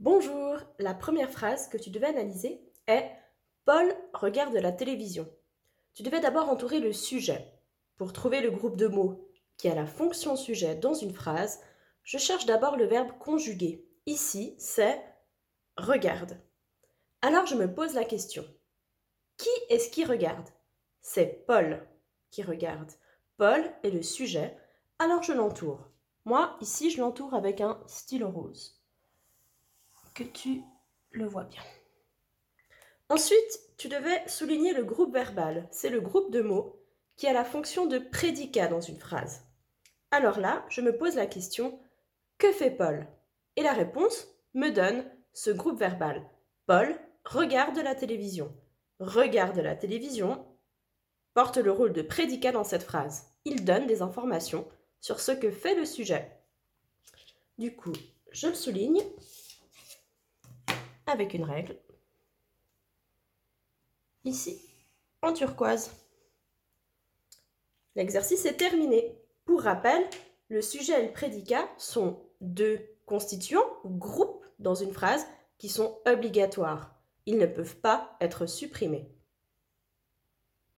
Bonjour, la première phrase que tu devais analyser est Paul regarde la télévision. Tu devais d'abord entourer le sujet. Pour trouver le groupe de mots qui a la fonction sujet dans une phrase, je cherche d'abord le verbe conjugué. Ici, c'est regarde. Alors je me pose la question. Qui est-ce qui regarde? C'est Paul qui regarde. Paul est le sujet, alors je l'entoure. Moi, ici, je l'entoure avec un stylo rose. Tu le vois bien. Ensuite, tu devais souligner le groupe verbal. C'est le groupe de mots qui a la fonction de prédicat dans une phrase. Alors là, je me pose la question que fait Paul? Et la réponse me donne ce groupe verbal. Paul regarde la télévision. Regarde la télévision porte le rôle de prédicat dans cette phrase. Il donne des informations sur ce que fait le sujet. Du coup, je le souligne avec une règle. Ici, en turquoise. L'exercice est terminé. Pour rappel, le sujet et le prédicat sont deux constituants ou groupes dans une phrase qui sont obligatoires. Ils ne peuvent pas être supprimés.